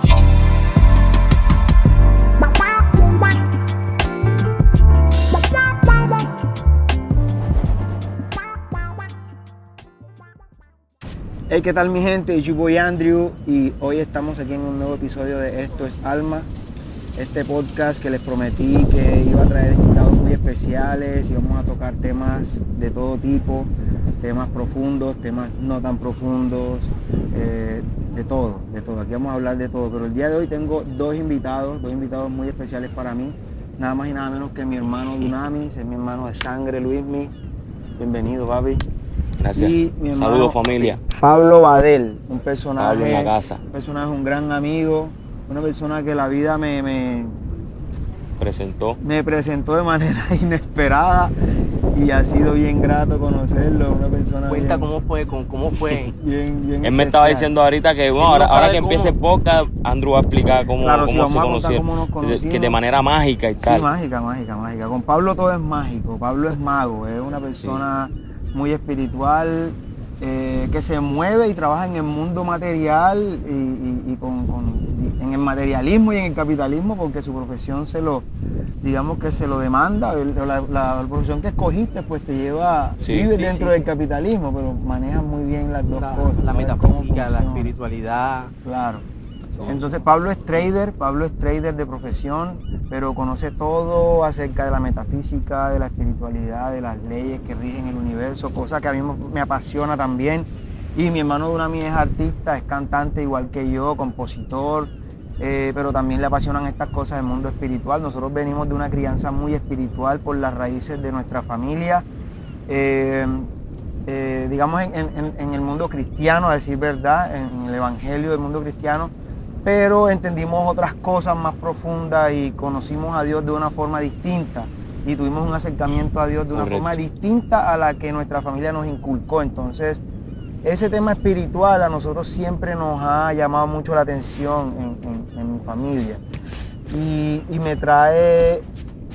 Hey, ¿qué tal mi gente? Yo voy Andrew y hoy estamos aquí en un nuevo episodio de Esto es Alma, este podcast que les prometí que iba a traer invitados muy especiales y vamos a tocar temas de todo tipo, temas profundos, temas no tan profundos, eh, de todo, de todo. Aquí vamos a hablar de todo, pero el día de hoy tengo dos invitados, dos invitados muy especiales para mí, nada más y nada menos que mi hermano Dunamis, es mi hermano de sangre Luismi. Bienvenido, papi. Gracias. Y mi hermano, Saludos familia. Pablo Badel, un personaje, Pablo en la casa. un personaje, un gran amigo, una persona que la vida me, me, Presentó. me presentó de manera inesperada y ha sido bien grato conocerlo, una persona Cuenta bien, cómo fue, con, cómo fue. bien, bien Él me estaba diciendo ahorita que bueno, no ahora, que empiece el podcast, Andrew va a explicar cómo, Claro, sí, cómo vamos se a contar conocieron. cómo nos que de manera mágica y Sí, tal. mágica, mágica, mágica. Con Pablo todo es mágico. Pablo es mago, es una persona muy espiritual eh, que se mueve y trabaja en el mundo material y, y- y con, en el materialismo y en el capitalismo porque su profesión se lo, digamos que se lo demanda. La, la profesión que escogiste pues te lleva, Sí. vives Sí, dentro sí, del sí. capitalismo, pero manejas muy bien las dos La, cosas. la metafísica, la espiritualidad. Claro. Entonces Pablo es trader, Pablo es trader de profesión, pero conoce todo acerca de la metafísica, de la espiritualidad, de las leyes que rigen el universo, cosa que a mí me- apasiona también. Y mi hermano Dunami es artista, es cantante igual que yo, compositor, eh, pero también le apasionan estas cosas del mundo espiritual. Nosotros venimos de una crianza muy espiritual por las raíces de nuestra familia. Eh, eh, digamos, en, en- en el mundo cristiano, a decir verdad, en el evangelio del mundo cristiano, pero entendimos otras cosas más profundas y conocimos a Dios de una forma distinta y tuvimos un acercamiento a Dios de una Correcto. forma distinta a la que nuestra familia nos inculcó. Entonces, ese tema espiritual a nosotros siempre nos ha llamado mucho la atención en, en- en mi familia y, y me trae,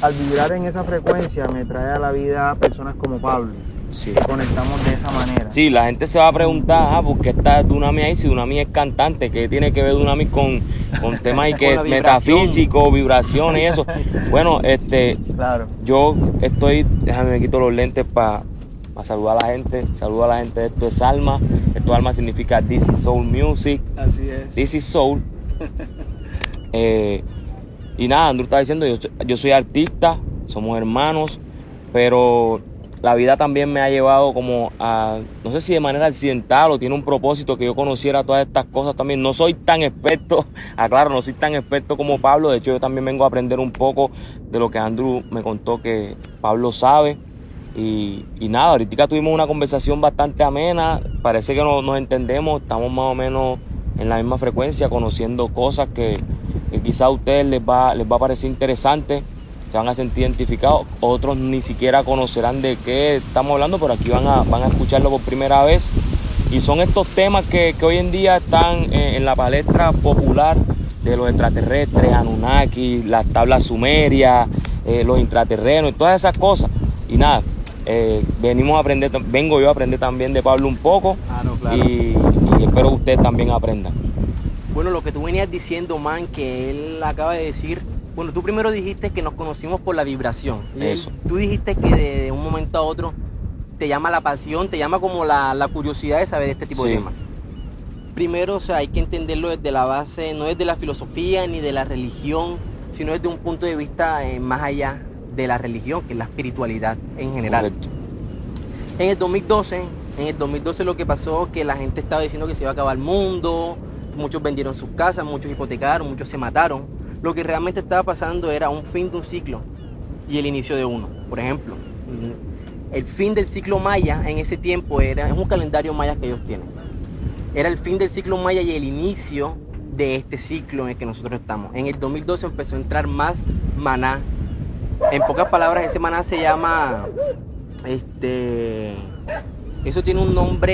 al vibrar en esa frecuencia, me trae a la vida personas como Pablo. Sí. Conectamos de esa manera. Sí, la gente se va a preguntar, ah, ¿por qué está Dunami ahí si Dunami es cantante? ¿Qué tiene que ver Dunami con, con temas y que vibración. metafísico, vibraciones y eso? Bueno, este, Claro. yo estoy, déjame me quito los lentes para saludar a la gente. Saludo a la gente Esto es Alma. Esto es Alma significa This is Soul Music. Así es. This is Soul. Eh, y nada, Andrew estaba diciendo, yo, yo soy artista, somos hermanos, pero la vida también me ha llevado como a, no sé si de manera accidental o tiene un propósito que yo conociera todas estas cosas también. No soy tan experto, aclaro, no soy tan experto como Pablo, de hecho yo también vengo a aprender un poco de lo que Andrew me contó que Pablo sabe. Y, nada, ahorita tuvimos una conversación bastante amena, parece que no- nos entendemos, estamos más o menos en la misma frecuencia, conociendo cosas que, que quizá a ustedes les va, les va a parecer interesante, se van a sentir identificados, otros ni siquiera conocerán de qué estamos hablando, pero aquí van a, van a escucharlo por primera vez. Y son estos temas que, que hoy en día están eh, en la palestra popular de los extraterrestres, Anunnaki, las tablas sumerias, eh, los intraterrenos y todas esas cosas. Y nada, eh, venimos a aprender, vengo yo a aprender también de Pablo un poco Claro, claro. y, y espero que ustedes también aprendan. Bueno, lo que tú venías diciendo, man, que él acaba de decir. Bueno, tú primero dijiste que nos conocimos por la vibración. Eso. Tú dijiste que de un momento a otro te llama la pasión, te llama como la, la curiosidad de saber este tipo de temas. Primero, o sea, hay que entenderlo desde la base, no desde la filosofía ni de la religión, sino desde un punto de vista eh, más allá de la religión, que es la espiritualidad en general. Correcto. En el 2012, en el 2012 lo que pasó que la gente estaba diciendo que se iba a acabar el mundo, muchos vendieron sus casas, muchos hipotecaron, muchos se mataron. Lo que realmente estaba pasando era un fin de un ciclo y el inicio de uno. Por ejemplo, el fin del ciclo maya en ese tiempo era es un calendario maya que ellos tienen. Era el fin del ciclo maya y el inicio de este ciclo en el que nosotros estamos. En el 2012 empezó a entrar más maná. En pocas palabras, ese maná se llama este. Eso tiene un nombre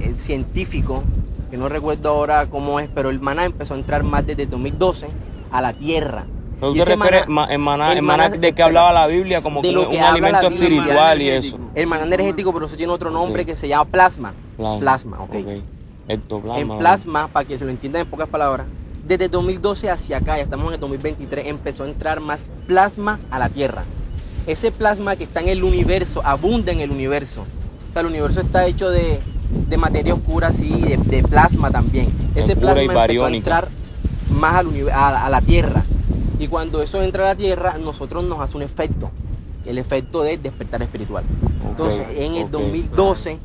eh, científico, que no recuerdo ahora cómo es, pero el maná empezó a entrar más desde 2012 a la tierra. Tú te refieres maná- maná, el maná de que hablaba la Biblia, como de que lo un, que un alimento Biblia. espiritual y eso. El maná energético, pero eso tiene otro nombre Ok. que se llama plasma. Plasma. Plasma, ok. Ectoplasma, En plasma, para que se lo entiendan en pocas palabras, Desde 2012 hacia acá, ya estamos en el 2023, empezó a entrar más plasma a la Tierra. Ese plasma que está en el universo, abunda en el universo. O sea, el universo está hecho de, de materia oscura, sí, de, de plasma también. Ese Oscura plasma empezó a entrar más al a, a la Tierra. Y cuando eso entra a la Tierra, nosotros nos hace un efecto. El efecto de despertar espiritual. Entonces, en el ok, 2012,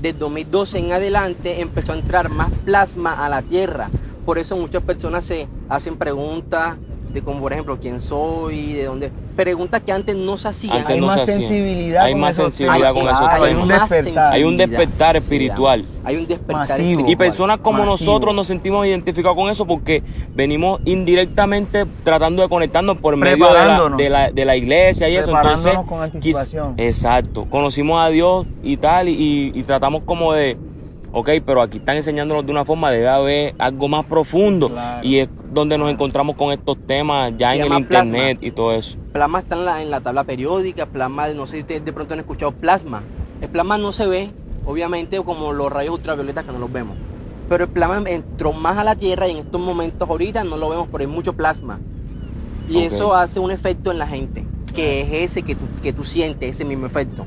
del 2012 en adelante, empezó a entrar más plasma a la Tierra. Por eso muchas personas se hacen preguntas de como, por ejemplo, quién soy, de dónde. Preguntas que antes no se hacían. Antes hay no más se sensibilidad Hay con más esos sensibilidad temas. con esos hay temas. un despertar. Hay un despertar espiritual. hay un despertar Masivo. espiritual. Y personas como Masivo. nosotros nos sentimos identificados con eso porque venimos indirectamente tratando de conectarnos por medio de la, de la, de la iglesia y eso. Entonces, con quis- anticipación. exacto. Conocimos a Dios y tal y, y tratamos como de, ok, pero aquí están enseñándonos de una forma, debe haber algo más profundo. Claro. Y es donde nos encontramos con estos temas ya Se en el plasma. internet y todo eso. Plasma está en la, en la tabla periódica, plasma, no sé si ustedes de pronto han escuchado plasma. El plasma no se ve, obviamente, como los rayos ultravioletas que no los vemos. Pero el plasma entró más a la Tierra y en estos momentos ahorita no lo vemos, pero hay mucho plasma. Y eso hace un efecto en la gente, que es ese que tú, que tú sientes, ese mismo efecto.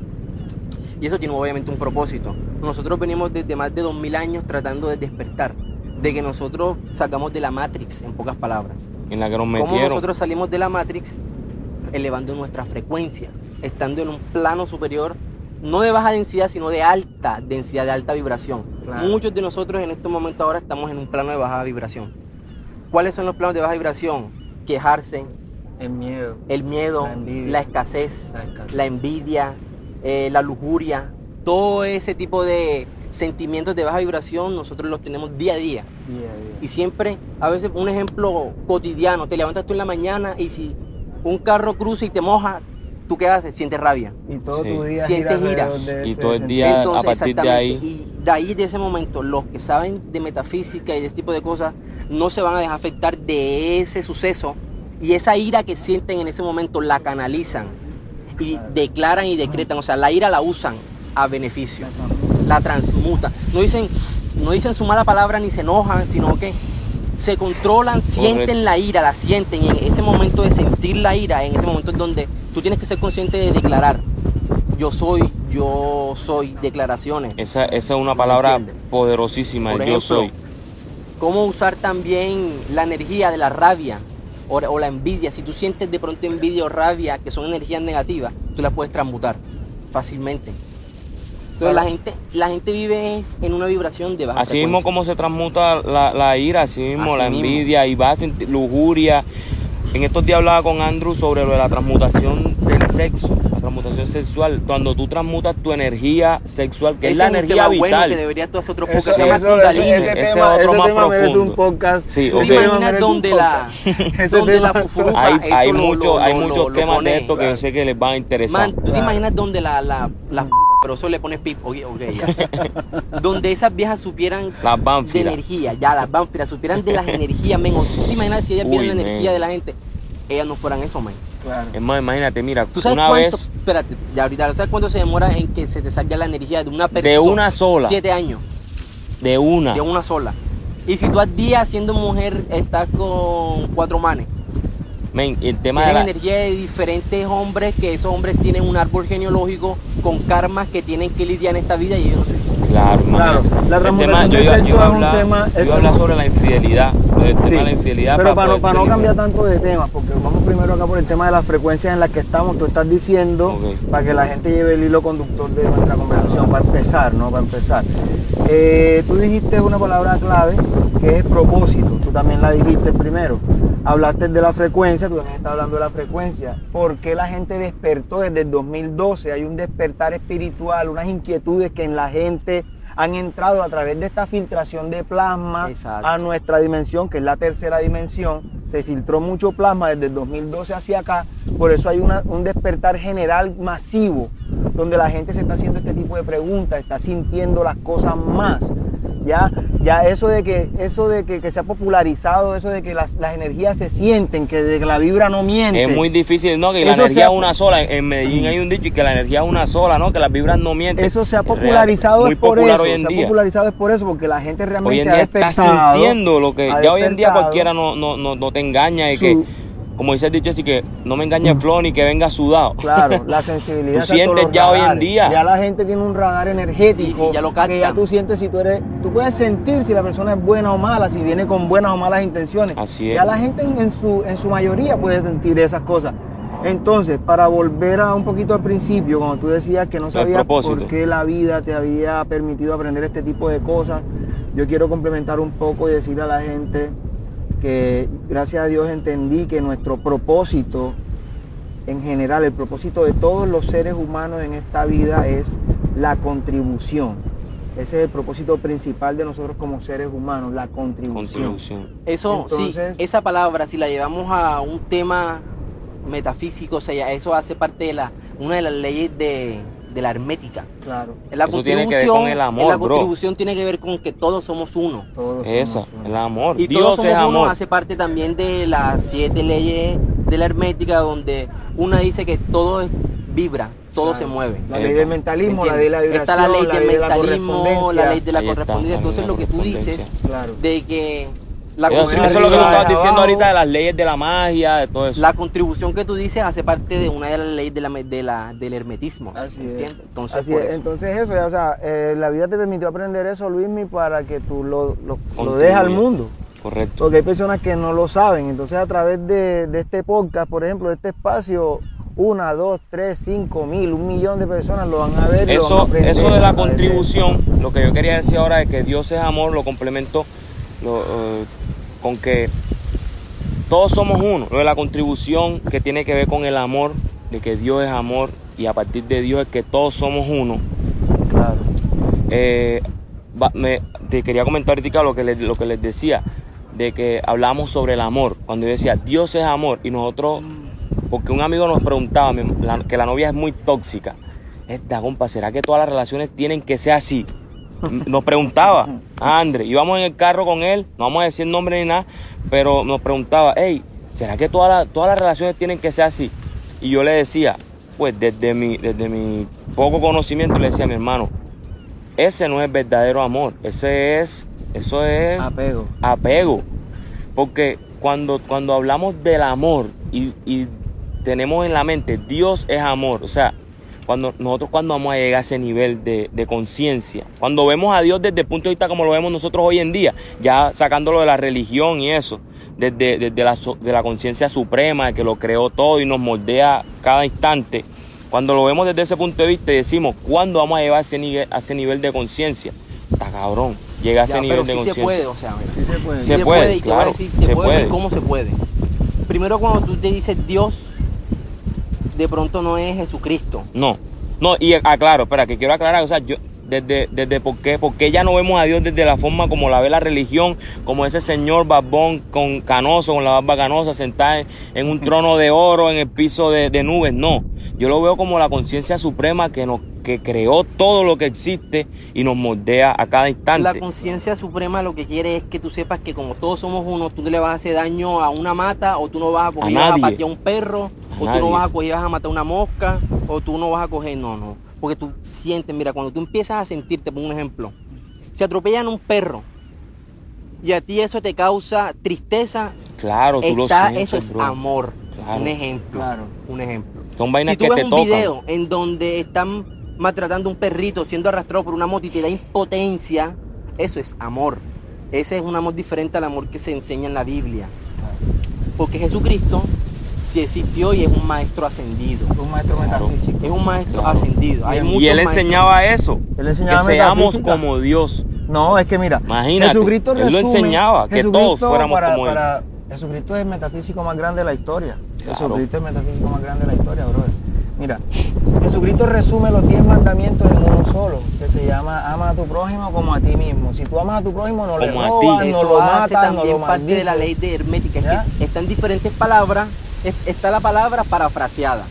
Y eso tiene obviamente un propósito. Nosotros venimos desde más de 2000 años tratando de despertar, de que nosotros sacamos de la Matrix, en pocas palabras. En la que nos ¿Cómo metieron. nosotros salimos de la Matrix? Elevando nuestra frecuencia, estando en un plano superior, no de baja densidad, sino de alta densidad, de alta vibración. Claro. Muchos de nosotros en estos momentos ahora estamos en un plano de baja vibración. ¿Cuáles son los planos de baja vibración? Quejarse, El miedo. el miedo, La envidia. la escasez, La escasez. la envidia, eh, la lujuria, todo ese tipo de sentimientos de baja vibración nosotros los tenemos día a día. Día a día. Y siempre, a veces, un ejemplo cotidiano, te levantas tú en la mañana y si un carro cruza y te moja, ¿tú qué haces? Sientes rabia. Y todo Sí. tu día Sientes gira ira. alrededor de Y todo el día- a Entonces, partir de exactamente. ahí- Y de ahí, de ese momento, los que saben de metafísica y de este tipo de cosas, no se van a dejar afectar de ese suceso. Y esa ira que sienten en ese momento la canalizan y declaran y decretan. O sea, la ira la usan a beneficio. La transmutan. No dicen, no dicen su mala palabra ni se enojan, sino que se controlan, sienten la ira, la sienten. Y en ese momento de sentir la ira, en ese momento es donde tú tienes que ser consciente de declarar. Yo soy, yo soy, declaraciones. Esa, esa es una palabra poderosísima, Por yo ejemplo, soy. Cómo usar también la energía de la rabia o, o la envidia. Si tú sientes de pronto envidia o rabia, que son energías negativas, tú las puedes transmutar fácilmente. Entonces la gente, la gente vive en una vibración de baja Así mismo frecuencia. como se transmuta la, la ira, así mismo Así la mismo. envidia y va a sentir lujuria. En estos días hablaba con Andrew sobre lo de la transmutación del sexo, transmutación sexual. Cuando tú transmutas tu energía sexual, que es Ese la un energía vital. bueno que deberías tú hacer otro Eso- podcast. llama eso- Kundalini. ese, ese Ese tema, otro ese más tema profundo. un podcast. Sí, ¿Tú ok. te Ese tema imaginas donde la, donde la fufurufa, hay eso hay, lo- mucho- lo- hay lo- muchos temas pone- de esto que yo claro. sé que les van a interesar. Man, ¿tú te Claro. imaginas donde la, la, las pero eso le pones pip, ok, ok, ya. donde esas viejas supieran Las de energía, ya las vampiras supieran de las energías, men, o tú te imaginas si ellas vieran la energía de la gente, ellas no fueran eso, man. Claro. Es más, imagínate, mira, ¿Tú sabes una cuánto, vez espérate, ya ahorita, ¿sabes cuánto se demora en que se te salga la energía de una persona? de una sola, Siete años, de una. de una sola. Y si tú al día siendo mujer estás con cuatro manes, Men, el tema de la, energía de diferentes hombres, que esos hombres tienen un árbol genealógico con karmas que tienen que lidiar en esta vida y yo no sé si. Claro, Claro, la El transmutación yo del sexo es un tema- Yo es iba a hablar tema- sobre la infidelidad. El tema Sí, de la infidelidad. pero para, no, para cambiar tanto de temas, porque vamos primero acá por el tema de las frecuencias en las que estamos, tú estás diciendo, para que la gente lleve el hilo conductor de nuestra conversación, para empezar, ¿no? Para empezar. Eh, tú dijiste una palabra clave que es propósito, tú también la dijiste primero. Hablaste de la frecuencia, tú también estás hablando de la frecuencia. ¿Por qué la gente despertó desde el 2012? Hay un despertar espiritual, unas inquietudes que en la gente han entrado a través de esta filtración de plasma Exacto. a nuestra dimensión, que es la tercera dimensión. Se filtró mucho plasma desde el 2012 hacia acá, por eso hay una- un despertar general masivo, donde la gente se está haciendo este tipo de preguntas, está sintiendo las cosas más. ¿ya? Ya eso de que, eso de que, que se ha popularizado, eso de que las, las energías se sienten, que, de que la vibra no miente. Es muy difícil, ¿no? Que la energía ha- es una sola. En Medellín hay un dicho y que la energía es una sola, ¿no? Que las vibras no mienten. Eso se ha popularizado es por popular eso. hoy en se ha día. popularizado es por eso, porque la gente realmente Hoy en ha día está sintiendo lo que ya hoy en día cualquiera no, no, no, no te engaña y su- que, como dice el dicho así, que no me engañe el flow ni que venga sudado. Claro, la sensibilidad. Tú sientes ya hoy en día. Ya la gente tiene un radar energético. Sí, sí, ya lo captan. Que ya tú sientes si tú eres. Tú puedes sentir si la persona es buena o mala, si viene con buenas o malas intenciones. Así es. Ya la gente en, en su, en su mayoría puede sentir esas cosas. Entonces, para volver a un poquito al principio, cuando tú decías que no sabías por qué la vida te había permitido aprender este tipo de cosas, yo quiero complementar un poco y decirle a la gente que gracias a Dios entendí que nuestro propósito en general, el propósito de todos los seres humanos en esta vida es la contribución. Ese es el propósito principal de nosotros como seres humanos, la contribución. Contribución. Eso, sí, esa palabra, si la llevamos a un tema metafísico, o sea, eso hace parte de la, una de las leyes de, de la hermética. Claro, La Eso tiene que ver contribución, con el amor, la bro. contribución tiene que ver con que todos somos uno. todos Esa, somos uno. el amor. Y Dios todos somos es uno amor. hace parte también de las siete leyes de la hermética, donde una dice que todo vibra, todo Claro. se mueve. La ley del mentalismo, ¿Me la ley de la vibración, Está la ley del ley de la mentalismo, la correspondencia. ley de la correspondencia. la Entonces lo que tú dices. Claro. de que la, Eso, es lo que tú estabas diciendo ahorita de las leyes de la magia, de todo eso. la contribución que tú dices hace parte de una de las leyes de la, de la- del hermetismo. Así es. ¿entiendes? Entonces, Así por es. eso. Entonces eso, ya, o sea, eh, la vida te permitió aprender eso, Luismi, para que tú lo, lo, dejes al mundo. Correcto. Porque hay personas que no lo saben. Entonces a través de, de este podcast, por ejemplo, de este espacio, una, dos, tres, cinco mil, un millón de personas lo van a ver. y lo van a Eso, aprender eso de la contribución, lo que yo quería decir ahora es que Dios es amor, lo complemento lo, eh, con que todos somos uno. De la contribución que tiene que ver con el amor, de que Dios es amor y a partir de Dios es que todos somos uno. Claro. Eh, me- te quería comentar ahorita lo que, les, lo que les decía, de que hablamos sobre el amor. Cuando yo decía, Dios es amor, y nosotros, porque un amigo nos preguntaba que la novia es muy tóxica. Esta, compa, ¿será que todas las relaciones tienen que ser así? Nos preguntaba, a André, íbamos en el carro con él, no vamos a decir nombre ni nada, pero nos preguntaba, hey, ¿será que todas las, todas las relaciones tienen que ser así? Y yo le decía, pues desde mi, desde mi poco conocimiento, le decía a mi hermano, ese no es verdadero amor, ese es, eso es Apego. apego. Porque cuando, cuando hablamos del amor y, y tenemos en la mente Dios es amor, o sea, cuando nosotros cuando vamos a llegar a ese nivel de, de conciencia, cuando vemos a Dios desde el punto de vista como lo vemos nosotros hoy en día, ya sacándolo de la religión y eso, desde, desde la, de la conciencia suprema, que lo creó todo y nos moldea cada instante, cuando lo vemos desde ese punto de vista y decimos, ¿cuándo vamos a llegar a ese nivel, a ese nivel de conciencia? Está cabrón, llega a ese Ya, nivel pero de sí se conciencia. puede, o sea. Sí se puede. Se Se puede, puede, y te voy a claro, decir, te se puedo decir cómo se puede. Primero cuando tú te dices Dios, de pronto no es Jesucristo. No, no, y aclaro, espera, que quiero aclarar, o sea, yo, desde, desde por qué, porque ya no vemos a Dios desde la forma como la ve la religión, como ese señor barbón con canoso, con la barba canosa, sentada en, en un trono de oro en el piso de, de nubes, no. Yo lo veo como la conciencia suprema que nos que creó todo lo que existe y nos moldea a cada instante. La conciencia suprema lo que quiere es que tú sepas que como todos somos uno, tú no le vas a hacer daño a una mata, o tú no vas a coger y vas a nadie. patear a un perro, A o tú no vas a coger y vas a matar una mosca, o tú no vas a coger, no, no. Porque tú sientes, mira, cuando tú empiezas a sentirte, pongo un ejemplo, se atropellan un perro y a ti eso te causa tristeza, claro, tú lo está, sientes, eso es bro. amor. Claro. Un ejemplo. Claro. Un ejemplo. Son vainas si tú que ves te un tocan. video en donde están maltratando a un perrito siendo arrastrado por una moto y te da impotencia, eso es amor. Ese es un amor diferente al amor que se enseña en la Biblia. Porque Jesucristo sí existió y es un maestro ascendido. Un maestro Claro. metafísico. Es un maestro Claro. ascendido. Hay Y él maestros. enseñaba eso, Él enseñaba que seamos como Dios. No, es que mira, Imagínate, Jesucristo él lo enseñaba, que todos Jesucristo fuéramos para- como él. para- Jesucristo es el metafísico más grande de la historia. Claro. Jesucristo es el metafísico más grande de la historia, brother. Mira, Jesucristo resume los 10 mandamientos en uno solo, que se llama ama a tu prójimo como a ti mismo. Si tú amas a tu prójimo, no le Como a robas, ti. no Eso lo hace matas, no también lo parte de la ley de hermética. Es ¿Ya? que están diferentes palabras. es- Está la palabra parafraseada.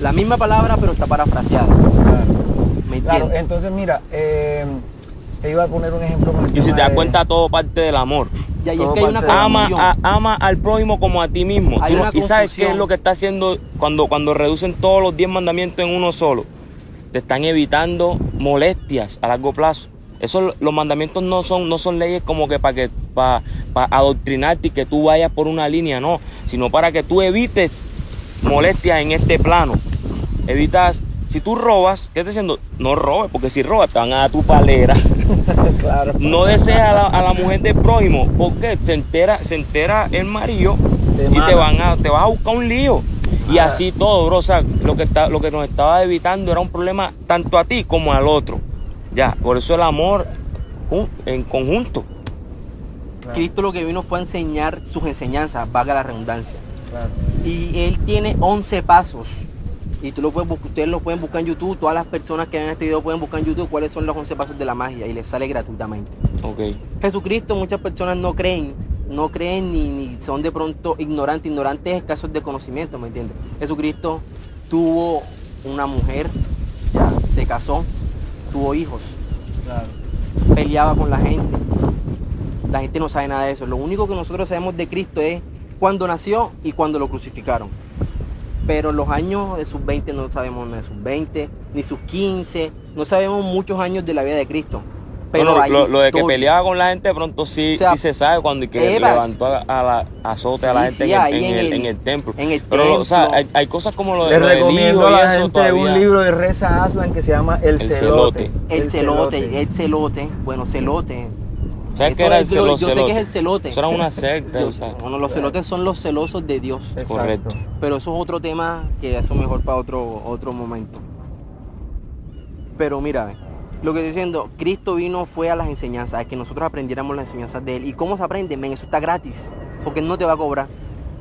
La misma palabra, pero está parafraseada. Claro. ¿Me Claro, entiendes? entonces mira, eh, te iba a poner un ejemplo Y si te das de- cuenta, todo parte del amor. Y ahí es Todo que hay una parte de- Ama, confusión. a- ama al prójimo como a ti mismo. Hay Tú no- una y sabes qué es lo que está haciendo cuando, cuando reducen todos los 10 mandamientos en uno solo. Te están evitando molestias a largo plazo. Eso, los mandamientos no son, no son leyes como que para que para, adoctrinarte y que tú vayas por una línea, no, sino para que tú evites molestias en este plano. Evitas, si tú robas, ¿qué estás diciendo? No robes, porque si robas te van a dar tu palera. claro. No deseas a la, a la mujer del prójimo, porque se entera, se entera el marido Te y te van a, te vas a buscar un lío. Y Ah. así todo, bro. O sea, lo que está, lo que nos estaba evitando era un problema tanto a ti como al otro. Ya, por eso el amor en conjunto. Claro, Cristo lo que vino fue a enseñar sus enseñanzas, valga la redundancia. claro. Y él tiene 11 pasos. Y tú lo puedes, ustedes lo pueden buscar en YouTube. Todas las personas que ven este video pueden buscar en YouTube cuáles son los 11 pasos de la magia. Y les sale gratuitamente. Ok. Jesucristo, muchas personas no creen. No creen ni, ni son de pronto ignorantes. Ignorantes escasos de conocimiento, ¿me entiendes? Jesucristo tuvo una mujer, ya, se casó, tuvo hijos, claro. peleaba con la gente. La gente no sabe nada de eso. Lo único que nosotros sabemos de Cristo es cuándo nació y cuándo lo crucificaron. Pero los años de sus 20 no sabemos nada de sus 20, ni sus 15, no sabemos muchos años de la vida de Cristo. Pero Bueno, lo, lo de que peleaba con la gente, de pronto sí, O sea, sí se sabe cuando y que Evas. levantó a, a la azote a la gente sí, en, el, ahí en en el- el- en el templo. en el Pero, o sea, hay, hay cosas como lo, de- recomiendo a la gente todavía. un libro de Reza Aslan que se llama El, El Celote. El celote, el celote, bueno, celote. ¿Sabes qué era el es de lo- celo- yo sé que es el celote. Eso era una secta. Yo o sé. sea. Bueno, los celotes son los celosos de Dios. Exacto. Correcto. Pero eso es otro tema que eso mejor para otro, otro momento. Pero mira, lo que estoy diciendo, Cristo vino fue a las enseñanzas, a que nosotros aprendiéramos las enseñanzas de Él. ¿Y cómo se aprende? Men, eso está gratis, porque Él no te va a cobrar.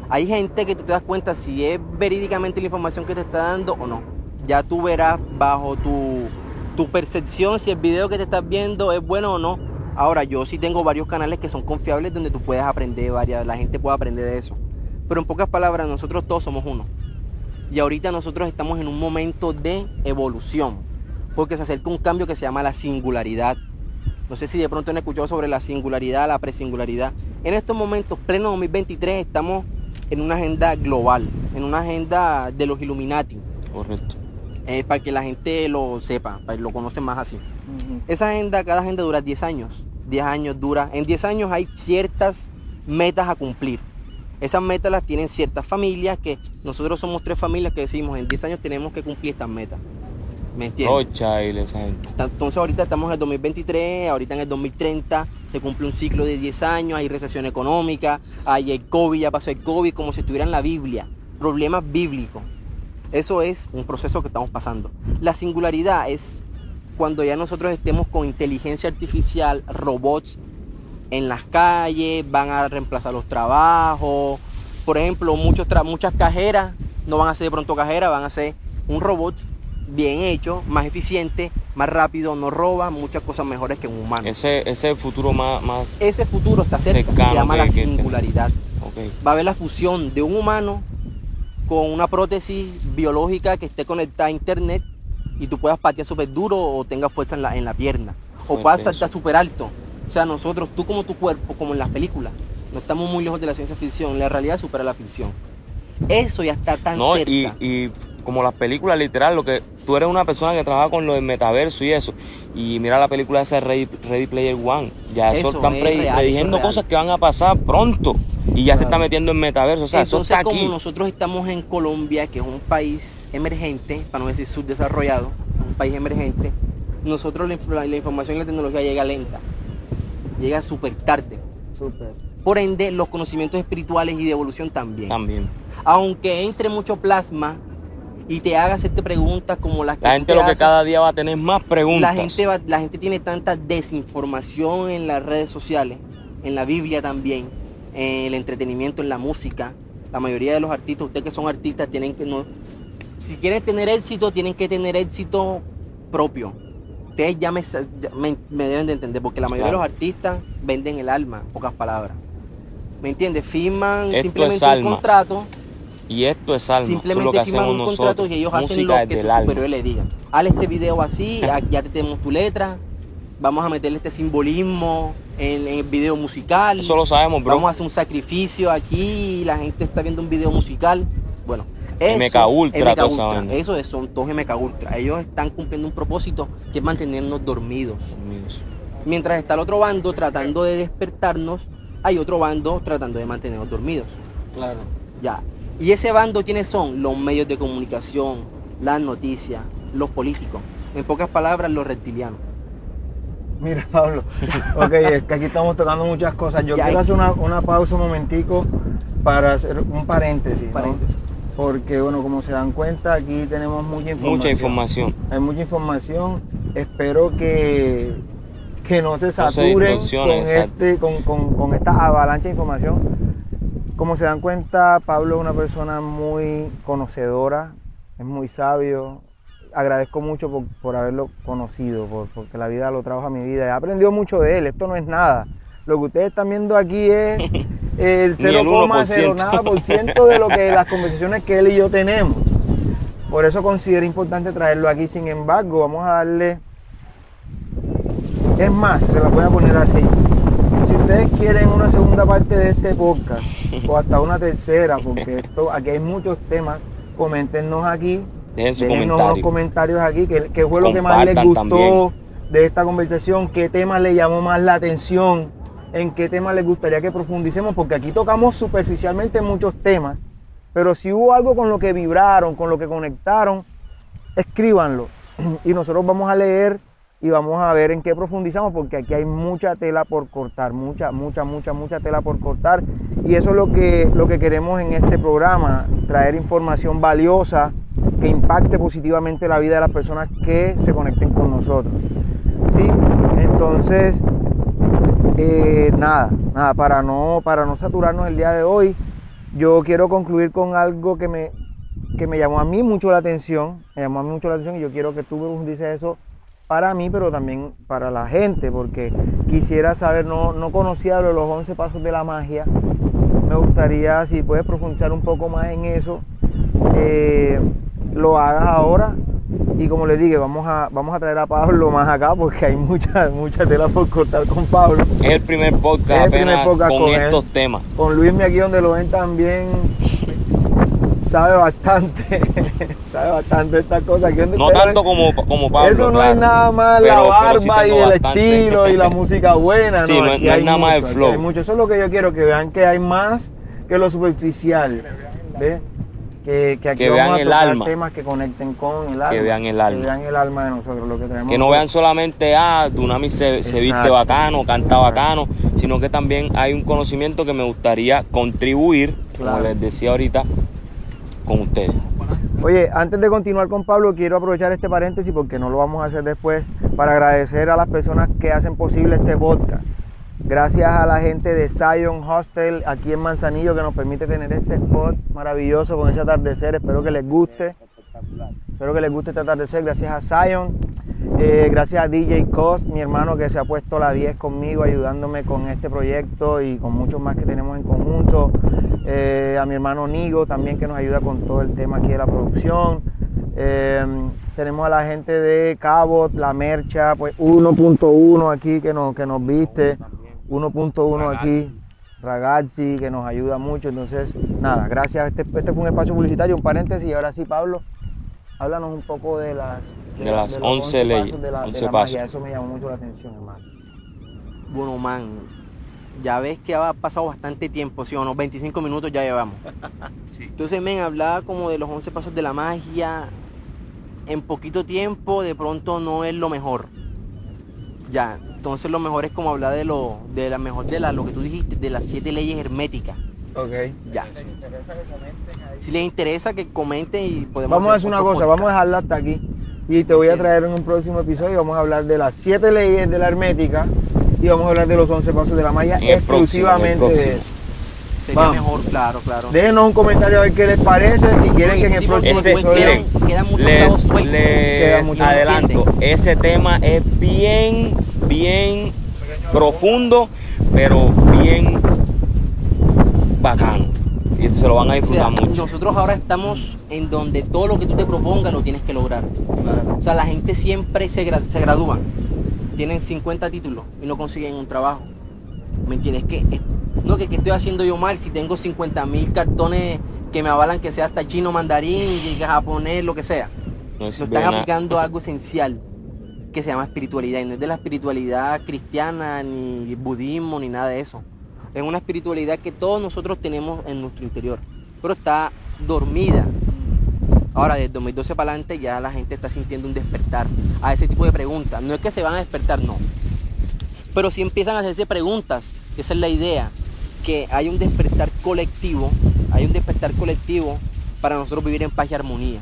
Hay gente que tú te das cuenta si es verídicamente la información que te está dando o no. Ya tú verás bajo tu, tu percepción si el video que te estás viendo es bueno o no. Ahora, yo sí tengo varios canales que son confiables donde tú puedes aprender varias, la gente puede aprender de eso. Pero en pocas palabras, nosotros todos somos uno. Y ahorita nosotros estamos en un momento de evolución, porque se acerca un cambio que se llama la singularidad. No sé si de pronto han escuchado sobre la singularidad, la presingularidad. En estos momentos, pleno 2023, estamos en una agenda global, en una agenda de los Illuminati, Correcto. Eh, para que la gente lo sepa, para que lo conocen más así. Esa agenda, cada agenda dura 10 años. 10 años dura. En 10 años hay ciertas metas a cumplir. Esas metas las tienen ciertas familias que nosotros somos tres familias que decimos en 10 años tenemos que cumplir estas metas. ¿Me entiendes? Oh, esa gente. Entonces ahorita estamos en el 2023, ahorita en el 2030 se cumple un ciclo de 10 años, hay recesión económica, hay el COVID, ya pasó el COVID como si estuviera en la Biblia, problemas bíblicos. Eso es un proceso que estamos pasando. La singularidad es cuando ya nosotros estemos con inteligencia artificial, robots en las calles, van a reemplazar los trabajos. Por ejemplo, muchos tra- muchas cajeras no van a ser de pronto cajeras, van a ser un robot bien hecho, más eficiente, más rápido, no roba, muchas cosas mejores que un humano. Ese, ese es el futuro más, más Ese futuro está cerca, se llama la singularidad. Va a haber la fusión de un humano con una prótesis biológica que esté conectada a internet y tú puedas patear súper duro o tengas fuerza en la, en la pierna. O puedas saltar súper alto. O sea, nosotros, tú como tu cuerpo, como en las películas, no estamos muy lejos de la ciencia ficción. La realidad supera la ficción. Eso ya está tan No, cerca. y, y como las películas, literal, lo que tú eres una persona que trabaja con lo del metaverso y eso. Y mira la película esa de Ready, Ready Player One. Ya eso, Eso están es pre- real, eso prediciendo es cosas que van a pasar pronto. Y ya se está metiendo en metaverso. O sea, Entonces, eso está como aquí. nosotros estamos en Colombia, que es un país emergente, para no decir subdesarrollado, un país emergente, nosotros la, la información y la tecnología llega lenta, llega súper tarde. Súper. Por ende, los conocimientos espirituales y de evolución también. También. Aunque entre mucho plasma y te haga hacerte preguntas como las que La gente te lo que cada día va a tener más preguntas. la gente, va- la gente tiene tanta desinformación en las redes sociales, en la Biblia también, en el entretenimiento, en la música. La mayoría de los artistas, ustedes que son artistas, tienen que no. Si quieren tener éxito, tienen que tener éxito propio. Ustedes ya me, me- me deben de entender, porque la mayoría Claro. de los artistas venden el alma, en pocas palabras. ¿Me entiendes? Firman Esto simplemente un contrato Y esto es alma. es Simplemente que firman un nosotros. contrato y ellos hacen lo que alma. superiores le digan. Haz este video así, ya te tenemos tu letra. vamos a meterle este simbolismo en, en el video musical. Eso lo sabemos, bro. Vamos a hacer un sacrificio aquí y la gente está viendo un video musical. Bueno, eso, MK Ultra, MK Ultra, eso es, son todos MK Ultra. Ellos están cumpliendo un propósito que es mantenernos dormidos. Mientras está el otro bando tratando de despertarnos, hay otro bando tratando de mantenernos dormidos. Claro. Ya. ¿Y ese bando quiénes son? Los medios de comunicación, las noticias, los políticos. En pocas palabras, los reptilianos. Mira, Pablo, ok, es que aquí estamos tocando muchas cosas. Yo Ya, quiero hay- hacer una, una pausa un momentico para hacer un paréntesis. ¿no? Paréntesis. Porque, bueno, como se dan cuenta, aquí tenemos mucha información. Mucha información. Hay mucha información. Espero que, que no se saturen con, este, con, con- con esta avalancha de información. Como se dan cuenta, Pablo es una persona muy conocedora, es muy sabio. Agradezco mucho por, por haberlo conocido, por- porque la vida lo trajo a mi vida. He aprendido mucho de él, esto no es nada. Lo que ustedes están viendo aquí es el Ni el 0,0 1%. nada por ciento de lo que las conversaciones que él y yo tenemos. Por eso considero importante traerlo aquí. Sin embargo, vamos a darle. Es más, se la voy a poner así. Si ustedes quieren una segunda parte de este podcast, o hasta una tercera, porque esto, aquí hay muchos temas, coméntenos aquí. Dejen su déjennos comentario. unos comentarios aquí, que, que fue lo que más les gustó de esta conversación, qué tema les llamó más la atención, en qué tema les gustaría que profundicemos, porque aquí tocamos superficialmente muchos temas, pero si hubo algo con lo que vibraron, con lo que conectaron, escríbanlo. Y nosotros vamos a leer y vamos a ver en qué profundizamos, porque aquí hay mucha tela por cortar, mucha, mucha, mucha, mucha tela por cortar. Y eso es lo que, lo que queremos en este programa, traer información valiosa que impacte positivamente la vida de las personas que se conecten con nosotros. ¿Sí? Entonces, eh, nada, nada, para no, para no saturarnos el día de hoy, yo quiero concluir con algo que me, que me llamó a mí mucho la atención, me llamó a mí mucho la atención y yo quiero que tú profundices eso para mí, pero también para la gente, porque quisiera saber, no, no conocía lo de los 11 pasos de la magia, me gustaría si puedes profundizar un poco más en eso, eh, lo hagas ahora y como les dije, vamos a, vamos a traer a Pablo más acá porque hay mucha, mucha tela por cortar con Pablo. Es el primer podcast Es el primer apenas podcast con, con él. estos temas. Con Luis aquí donde lo ven también sabe bastante, sabe bastante cosas. Aquí donde No tanto como, como Pablo. Eso no claro. es nada más la Pero- pero sí barba y el bastante. estilo y la música buena. Sí, no Aquí no es hay nada más el flow. hay mucho. Eso es lo que yo quiero, que vean que hay más que lo superficial. ¿Ves? Que, que aquí Que vamos vean a el tocar alma. temas que conecten con el alma. vean el alma. Que vean el alma de nosotros, lo que tenemos. Que no vean solamente, ah, Dunami se, se viste bacano, canta Exacto. bacano, sino que también hay un conocimiento que me gustaría contribuir, Claro. como les decía ahorita, con ustedes. Oye, antes de continuar con Pablo, quiero aprovechar este paréntesis porque no lo vamos a hacer después para agradecer a las personas que hacen posible este podcast. Gracias a la gente de Zion Hostel aquí en Manzanillo que nos permite tener este spot maravilloso con ese atardecer. Espero que les guste. Espero que les guste este atardecer. Gracias a Zion. Eh, gracias a DJ Cost, mi hermano que se ha puesto la 10 conmigo, ayudándome con este proyecto y con muchos más que tenemos en conjunto. Eh, a mi hermano Nigo también que nos ayuda con todo el tema aquí de la producción. Eh, tenemos a la gente de Cabot, La Mercha, pues 1.1 aquí que nos, que nos viste, 1.1 aquí, Ragazzi que nos ayuda mucho. Entonces, nada, gracias. Este, este fue un espacio publicitario, un paréntesis. Y ahora sí, Pablo, háblanos un poco de las, De las los 11 leyes, pasos de la, de 11 la pasos. magia. Eso me llamó mucho la atención, hermano. Bueno, man, ya ves que ha pasado bastante tiempo, ¿sí o no? 25 minutos ya llevamos. Entonces, men, hablaba como de los 11 pasos de la magia. En poquito tiempo, de pronto no es lo mejor. Ya, entonces lo mejor es como hablar de lo, de la mejor de la, lo que tú dijiste, de las siete leyes herméticas. Ok. Ya. Si les interesa que comenten y podemos Vamos a hacer una cosa, vamos a dejarla hasta aquí. Y te voy a traer en un próximo episodio, vamos a hablar de las siete leyes de la hermética y vamos a hablar de los 11 pasos de la En próximo, exclusivamente en el de próximo. eso. Sería Vamos. mejor, claro, claro. Déjenos un comentario a ver qué les parece, si quieren que en el próximo Ese, episodio... quedan- quedan muchos les, sueltos. Les adelanto, ese tema es bien, bien profundo, pero bien bacano. Y se lo van a O sea, disfrutar mucho. nosotros ahora estamos en donde todo lo que tú te propongas lo tienes que lograr. O sea, la gente siempre se, gra- se gradúa. tienen 50 títulos y no consiguen un trabajo. ¿Me entiendes? Que, no, que, que estoy haciendo yo mal si tengo 50 mil cartones que me avalan que sea hasta chino, mandarín, japonés, lo que sea. No, están aplicando algo esencial que se llama espiritualidad. Y no es de la espiritualidad cristiana, ni budismo, ni nada de eso. Es una espiritualidad que todos nosotros tenemos en nuestro interior. Pero está dormida. Ahora, desde 2012 para adelante ya la gente está sintiendo un despertar a ese tipo de preguntas. No es que se van a despertar, no. Pero si empiezan a hacerse preguntas, esa es la idea, que hay un despertar colectivo, hay un despertar colectivo para nosotros vivir en paz y armonía.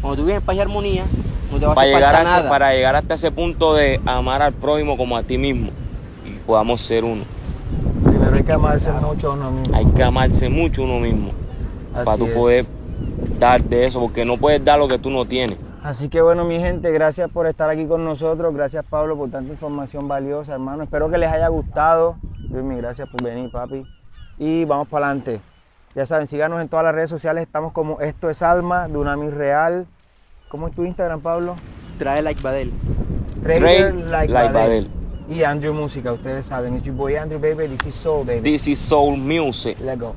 Cuando tú vives en paz y armonía, no te va a hacer falta nada. para llegar hasta ese punto de amar al prójimo como a ti mismo y podamos ser uno. Hay que amarse mucho a uno mismo. Hay que amarse mucho a uno mismo para tú poder dar de eso, porque no puedes dar lo que tú no tienes. Así que bueno, mi gente, gracias por estar aquí con nosotros. Gracias, Pablo, por tanta información valiosa, hermano. Espero que les haya gustado. mi gracias por venir, papi. Y vamos para adelante. Ya saben, síganos en todas las redes sociales. Estamos como Esto es Alma, Dunami Real. ¿Cómo es tu Instagram, Pablo? Trae like Badel. Trader like, Badel. Y Andrew Música, ustedes saben. It's your boy Andrew, baby. This is Soul, baby. This is Soul Music. Let's go.